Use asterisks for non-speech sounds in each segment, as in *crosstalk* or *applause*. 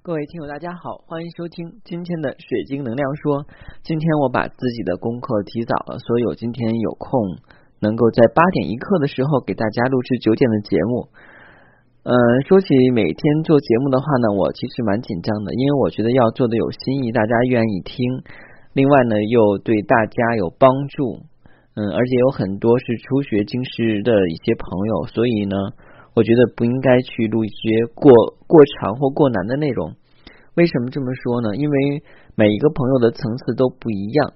各位听友，大家好，欢迎收听今天的水晶能量说。今天我把自己的功课提早了，所以我今天有空能够在八点一刻的时候给大家录制九点的节目。嗯，说起每天做节目的话呢，我其实蛮紧张的，因为我觉得要做的有新意，大家愿意听，另外呢又对大家有帮助。嗯，而且有很多是初学金石的一些朋友，所以呢。我觉得不应该去录一些过过长或过难的内容。为什么这么说呢？因为每一个朋友的层次都不一样。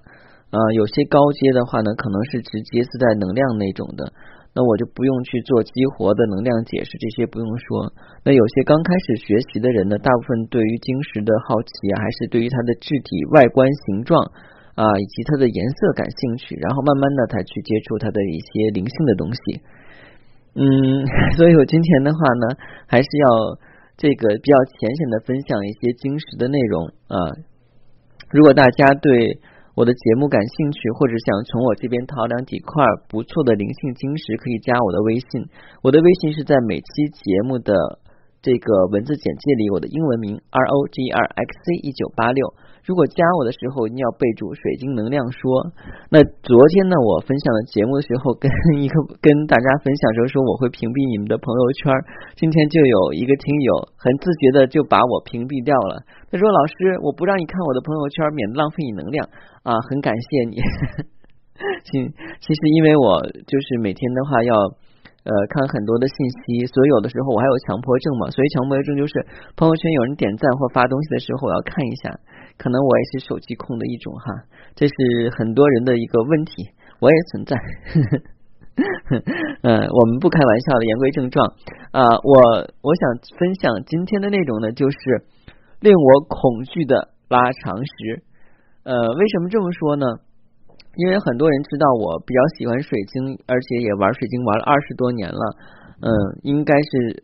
呃，有些高阶的话呢，可能是直接自带能量那种的，那我就不用去做激活的能量解释，这些不用说。那有些刚开始学习的人呢，大部分对于晶石的好奇啊，还是对于它的质体、外观、形状啊，以及它的颜色感兴趣，然后慢慢的才去接触它的一些灵性的东西。嗯，*laughs* 所以我今天的话呢，还是要这个比较浅显的分享一些晶石的内容啊。如果大家对我的节目感兴趣，或者想从我这边淘两几块不错的灵性晶石，可以加我的微信。我的微信是在每期节目的这个文字简介里，我的英文名 R O G R X C 一九八六。如果加我的时候，你要备注“水晶能量说”。那昨天呢，我分享的节目的时候，跟一个 *laughs* 跟大家分享时候说我会屏蔽你们的朋友圈。今天就有一个听友很自觉的就把我屏蔽掉了。他说：“老师，我不让你看我的朋友圈，免得浪费你能量啊，很感谢你。*laughs* ”其其实因为我就是每天的话要。呃，看很多的信息，所以有的时候我还有强迫症嘛，所以强迫症就是朋友圈有人点赞或发东西的时候，我要看一下。可能我也是手机控的一种哈，这是很多人的一个问题，我也存在。*laughs* 嗯，我们不开玩笑的，言归正传啊，我我想分享今天的内容呢，就是令我恐惧的拉长时。呃，为什么这么说呢？因为很多人知道我比较喜欢水晶，而且也玩水晶玩了二十多年了，嗯，应该是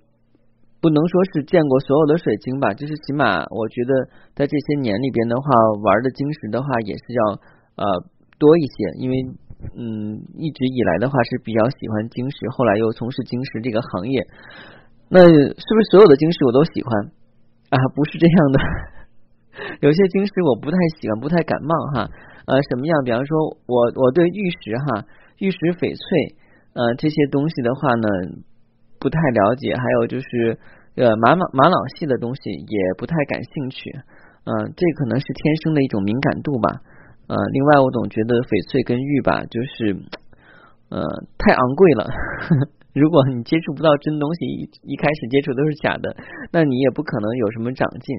不能说是见过所有的水晶吧，就是起码我觉得在这些年里边的话，玩的晶石的话也是要呃多一些，因为嗯一直以来的话是比较喜欢晶石，后来又从事晶石这个行业，那是不是所有的晶石我都喜欢啊？不是这样的，*laughs* 有些晶石我不太喜欢，不太感冒哈。呃，什么样？比方说，我我对玉石哈、玉石翡翠呃这些东西的话呢，不太了解。还有就是呃玛瑙玛瑙系的东西也不太感兴趣。嗯，这可能是天生的一种敏感度吧。呃，另外我总觉得翡翠跟玉吧，就是呃太昂贵了。如果你接触不到真东西，一一开始接触都是假的，那你也不可能有什么长进。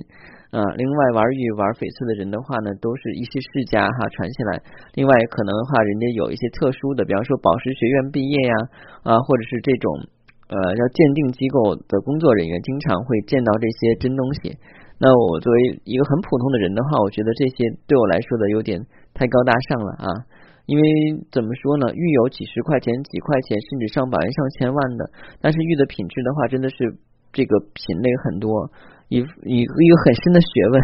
啊，另外玩玉玩翡翠的人的话呢，都是一些世家哈传下来。另外可能的话，人家有一些特殊的，比方说宝石学院毕业呀，啊，或者是这种呃要鉴定机构的工作人员，经常会见到这些真东西。那我作为一个很普通的人的话，我觉得这些对我来说的有点太高大上了啊。因为怎么说呢，玉有几十块钱、几块钱，甚至上百万、上千万的，但是玉的品质的话，真的是这个品类很多。一一一个很深的学问，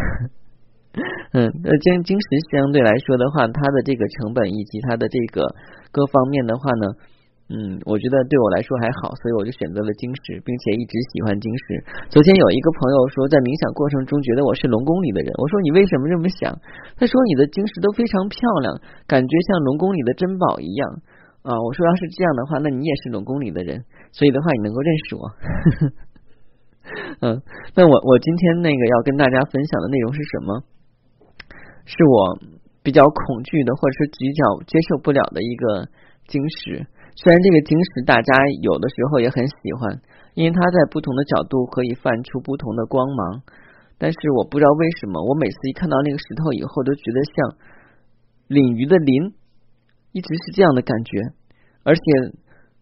*laughs* 嗯，那金晶石相对来说的话，它的这个成本以及它的这个各方面的话呢，嗯，我觉得对我来说还好，所以我就选择了晶石，并且一直喜欢晶石。昨天有一个朋友说，在冥想过程中觉得我是龙宫里的人，我说你为什么这么想？他说你的晶石都非常漂亮，感觉像龙宫里的珍宝一样啊。我说要是这样的话，那你也是龙宫里的人，所以的话你能够认识我。*laughs* 嗯，那我我今天那个要跟大家分享的内容是什么？是我比较恐惧的，或者是比较接受不了的一个晶石。虽然这个晶石大家有的时候也很喜欢，因为它在不同的角度可以泛出不同的光芒，但是我不知道为什么，我每次一看到那个石头以后，都觉得像鲤鱼的鳞，一直是这样的感觉，而且。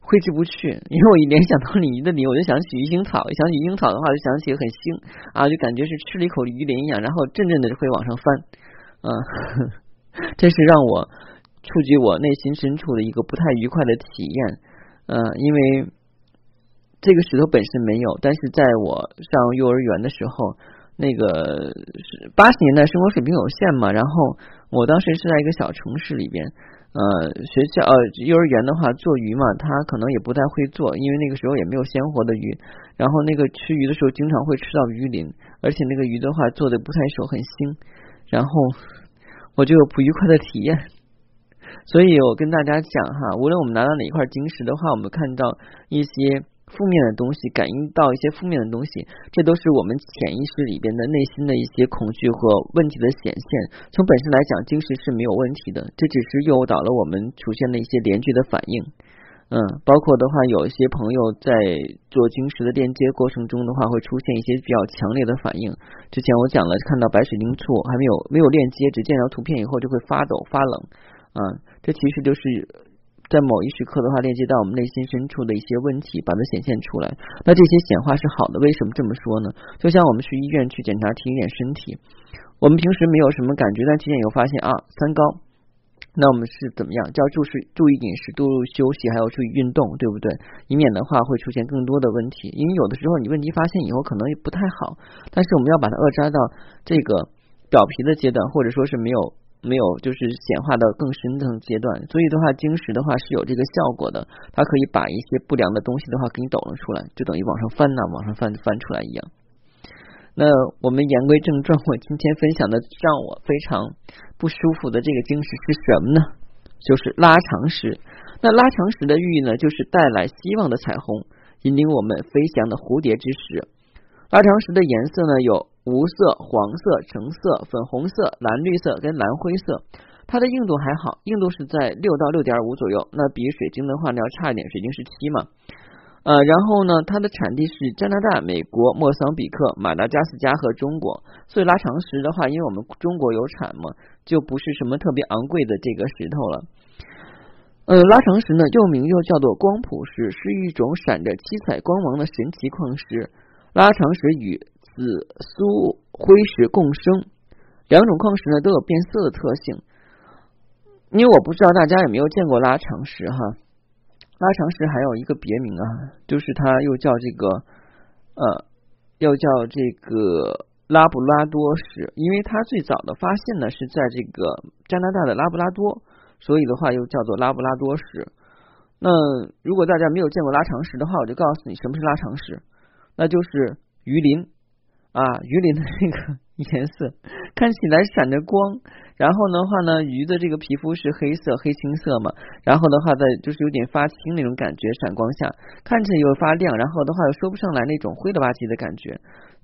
挥之不去，因为我一联想到鲤鱼的鳞，我就想起鱼腥草；一想起鱼腥草的话，就想起很腥啊，就感觉是吃了一口鱼鳞一样，然后阵阵的会往上翻，嗯，*laughs* 这是让我触及我内心深处的一个不太愉快的体验，嗯，因为这个石头本身没有，但是在我上幼儿园的时候，那个是八十年代生活水平有限嘛，然后我当时是在一个小城市里边。呃，学校呃幼儿园的话做鱼嘛，他可能也不太会做，因为那个时候也没有鲜活的鱼。然后那个吃鱼的时候，经常会吃到鱼鳞，而且那个鱼的话做的不太熟，很腥。然后我就有不愉快的体验。所以我跟大家讲哈，无论我们拿到哪一块晶石的话，我们看到一些。负面的东西，感应到一些负面的东西，这都是我们潜意识里边的内心的一些恐惧和问题的显现。从本身来讲，晶石是没有问题的，这只是诱导了我们出现的一些连续的反应。嗯，包括的话，有一些朋友在做晶石的链接过程中的话，会出现一些比较强烈的反应。之前我讲了，看到白水晶簇还没有没有链接，只见到图片以后就会发抖发冷。嗯，这其实就是。在某一时刻的话，链接到我们内心深处的一些问题，把它显现出来。那这些显化是好的，为什么这么说呢？就像我们去医院去检查体检身体，我们平时没有什么感觉，但体检以后发现啊三高，那我们是怎么样？就要注视注意饮食，多休息，还要注意运动，对不对？以免的话会出现更多的问题。因为有的时候你问题发现以后可能也不太好，但是我们要把它扼杀到这个表皮的阶段，或者说是没有。没有，就是显化到更深层阶段，所以的话，晶石的话是有这个效果的，它可以把一些不良的东西的话给你抖了出来，就等于往上翻呐，往上翻翻出来一样。那我们言归正传，我今天分享的让我非常不舒服的这个晶石是什么呢？就是拉长石。那拉长石的寓意呢，就是带来希望的彩虹，引领我们飞翔的蝴蝶之石。拉长石的颜色呢有。无色、黄色、橙色、粉红色、蓝绿色跟蓝灰色，它的硬度还好，硬度是在六到六点五左右，那比水晶的话呢要差一点，水晶是七嘛。呃，然后呢，它的产地是加拿大、美国、莫桑比克、马达加斯加和中国，所以拉长石的话，因为我们中国有产嘛，就不是什么特别昂贵的这个石头了。呃，拉长石呢，又名又叫做光谱石，是一种闪着七彩光芒的神奇矿石。拉长石与紫苏灰石共生，两种矿石呢都有变色的特性。因为我不知道大家有没有见过拉长石哈，拉长石还有一个别名啊，就是它又叫这个呃，又叫这个拉布拉多石，因为它最早的发现呢是在这个加拿大的拉布拉多，所以的话又叫做拉布拉多石。那如果大家没有见过拉长石的话，我就告诉你什么是拉长石，那就是鱼鳞。啊，鱼鳞的那个 *laughs* 颜色看起来闪着光，然后的话呢，鱼的这个皮肤是黑色、黑青色嘛，然后的话在就是有点发青那种感觉，闪光下看起来又发亮，然后的话又说不上来那种灰了吧唧的感觉。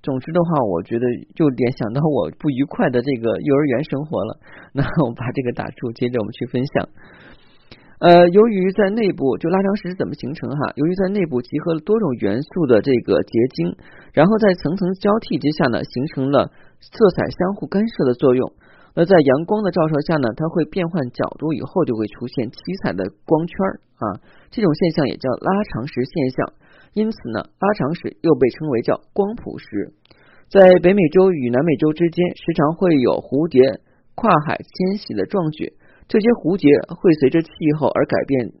总之的话，我觉得就联想到我不愉快的这个幼儿园生活了。那我把这个打住，接着我们去分享。呃，由于在内部，就拉长石是怎么形成哈？由于在内部集合了多种元素的这个结晶，然后在层层交替之下呢，形成了色彩相互干涉的作用。那在阳光的照射下呢，它会变换角度，以后就会出现七彩的光圈啊。这种现象也叫拉长石现象。因此呢，拉长石又被称为叫光谱石。在北美洲与南美洲之间，时常会有蝴蝶跨海迁徙的壮举。这些蝴蝶会随着气候而改变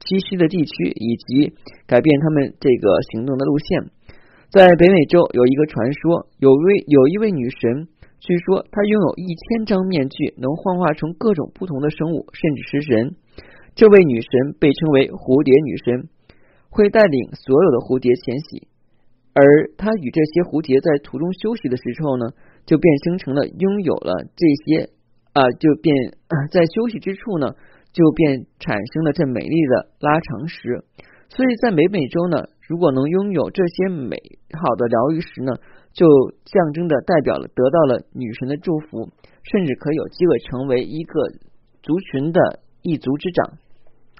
栖息的地区，以及改变它们这个行动的路线。在北美洲有一个传说，有位有一位女神，据说她拥有一千张面具，能幻化成各种不同的生物，甚至是人。这位女神被称为蝴蝶女神，会带领所有的蝴蝶迁徙，而她与这些蝴蝶在途中休息的时候呢，就变生成了拥有了这些。啊，就变在休息之处呢，就变产生了这美丽的拉长石。所以在北美洲呢，如果能拥有这些美好的疗愈石呢，就象征的代表了得到了女神的祝福，甚至可有机会成为一个族群的一族之长。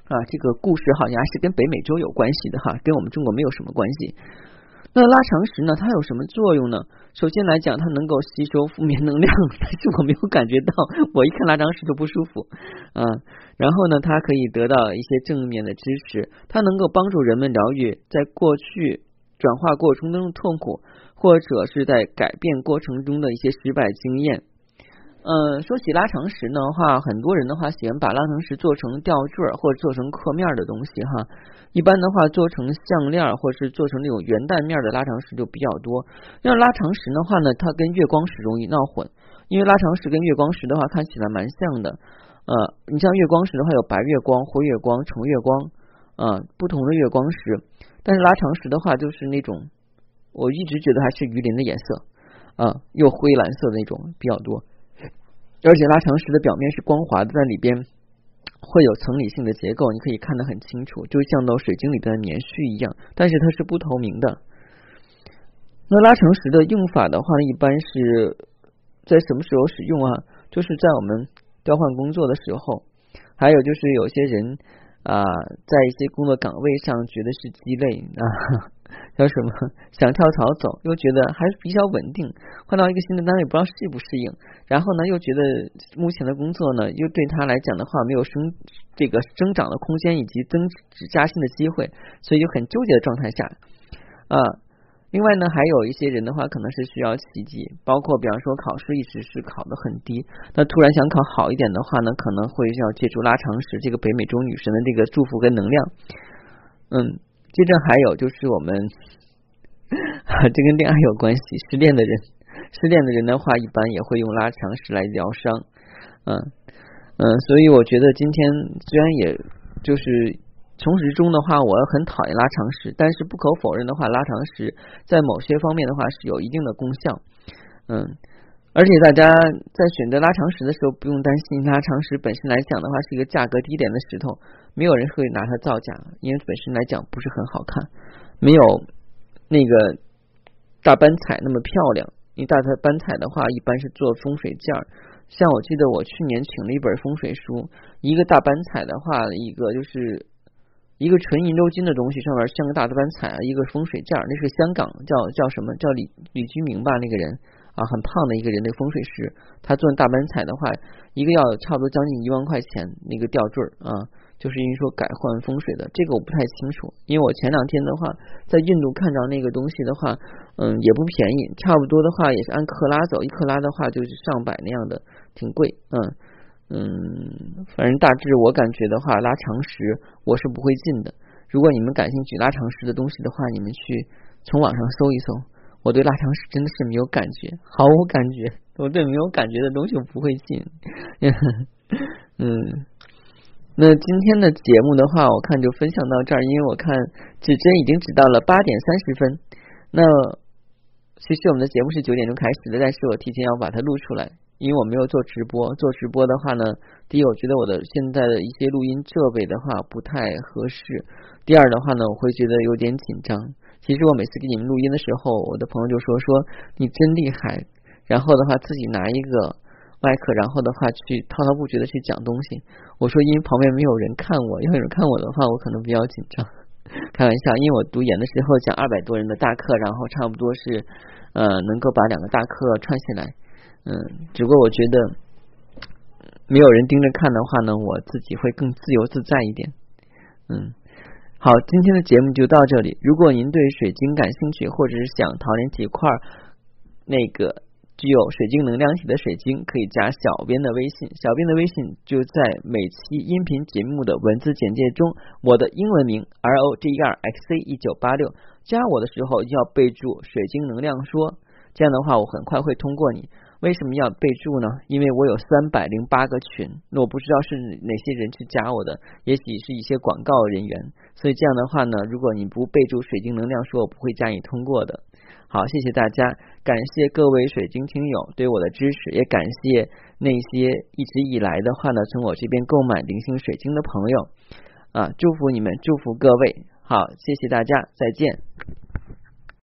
啊，这个故事好像还是跟北美洲有关系的哈，跟我们中国没有什么关系。那拉长石呢？它有什么作用呢？首先来讲，它能够吸收负面能量，*laughs* 但是我没有感觉到，我一看拉长石就不舒服啊。然后呢，它可以得到一些正面的支持，它能够帮助人们疗愈在过去转化过程中的痛苦，或者是在改变过程中的一些失败经验。嗯，说起拉长石的话，很多人的话喜欢把拉长石做成吊坠或者做成刻面的东西哈。一般的话，做成项链或者是做成那种圆蛋面的拉长石就比较多。那拉长石的话呢，它跟月光石容易闹混，因为拉长石跟月光石的话看起来蛮像的。呃，你像月光石的话，有白月光、灰月光、橙月光啊，不同的月光石。但是拉长石的话，就是那种我一直觉得还是鱼鳞的颜色啊，又灰蓝色的那种比较多。而且拉长石的表面是光滑的，在里边会有层理性的结构，你可以看得很清楚，就像到水晶里的棉絮一样。但是它是不透明的。那拉长石的用法的话，一般是在什么时候使用啊？就是在我们调换工作的时候，还有就是有些人啊，在一些工作岗位上觉得是鸡肋啊，叫什么想跳槽走，又觉得还是比较稳定，换到一个新的单位不知道适不适应，然后呢又觉得目前的工作呢又对他来讲的话没有升这个增长的空间以及增值加薪的机会，所以就很纠结的状态下啊。另外呢，还有一些人的话，可能是需要奇迹，包括比方说考试一直是考得很低，那突然想考好一点的话呢，可能会要借助拉长时这个北美洲女神的这个祝福跟能量。嗯，接着还有就是我们，*laughs* 这跟恋爱有关系，失恋的人，失恋的人的话，一般也会用拉长石来疗伤。嗯嗯，所以我觉得今天虽然也就是。从始至终的话，我很讨厌拉长石，但是不可否认的话，拉长石在某些方面的话是有一定的功效。嗯，而且大家在选择拉长石的时候，不用担心拉长石本身来讲的话是一个价格低廉的石头，没有人会拿它造假，因为本身来讲不是很好看，没有那个大斑彩那么漂亮。因为大斑彩的话，一般是做风水件儿，像我记得我去年请了一本风水书，一个大斑彩的话，一个就是。一个纯银鎏金的东西，上面像个大的斑彩，一个风水件，那是香港叫叫什么叫李李居明吧，那个人啊，很胖的一个人，的风水师，他做大班彩的话，一个要差不多将近一万块钱，那个吊坠啊，就是因为说改换风水的，这个我不太清楚，因为我前两天的话在印度看着那个东西的话，嗯，也不便宜，差不多的话也是按克拉走，一克拉的话就是上百那样的，挺贵，嗯。嗯，反正大致我感觉的话，拉长石我是不会进的。如果你们感兴趣拉长石的东西的话，你们去从网上搜一搜。我对腊肠是真的是没有感觉，毫无感觉。我对没有感觉的东西我不会进。*laughs* 嗯，那今天的节目的话，我看就分享到这儿，因为我看指针已经指到了八点三十分。那其实我们的节目是九点钟开始的，但是我提前要把它录出来。因为我没有做直播，做直播的话呢，第一，我觉得我的现在的一些录音设备的话不太合适；第二的话呢，我会觉得有点紧张。其实我每次给你们录音的时候，我的朋友就说说你真厉害，然后的话自己拿一个麦克，然后的话去滔滔不绝的去讲东西。我说因为旁边没有人看我，要有人看我的话，我可能比较紧张。*laughs* 开玩笑，因为我读研的时候讲二百多人的大课，然后差不多是呃能够把两个大课串起来。嗯，只不过我觉得没有人盯着看的话呢，我自己会更自由自在一点。嗯，好，今天的节目就到这里。如果您对水晶感兴趣，或者是想淘点几块那个具有水晶能量体的水晶，可以加小编的微信。小编的微信就在每期音频节目的文字简介中，我的英文名 R O G E R X C 一九八六。加我的时候要备注“水晶能量说”，这样的话我很快会通过你。为什么要备注呢？因为我有三百零八个群，那我不知道是哪些人去加我的，也许是一些广告人员。所以这样的话呢，如果你不备注水晶能量，说我不会加你通过的。好，谢谢大家，感谢各位水晶听友对我的支持，也感谢那些一直以来的话呢，从我这边购买零星水晶的朋友啊，祝福你们，祝福各位。好，谢谢大家，再见。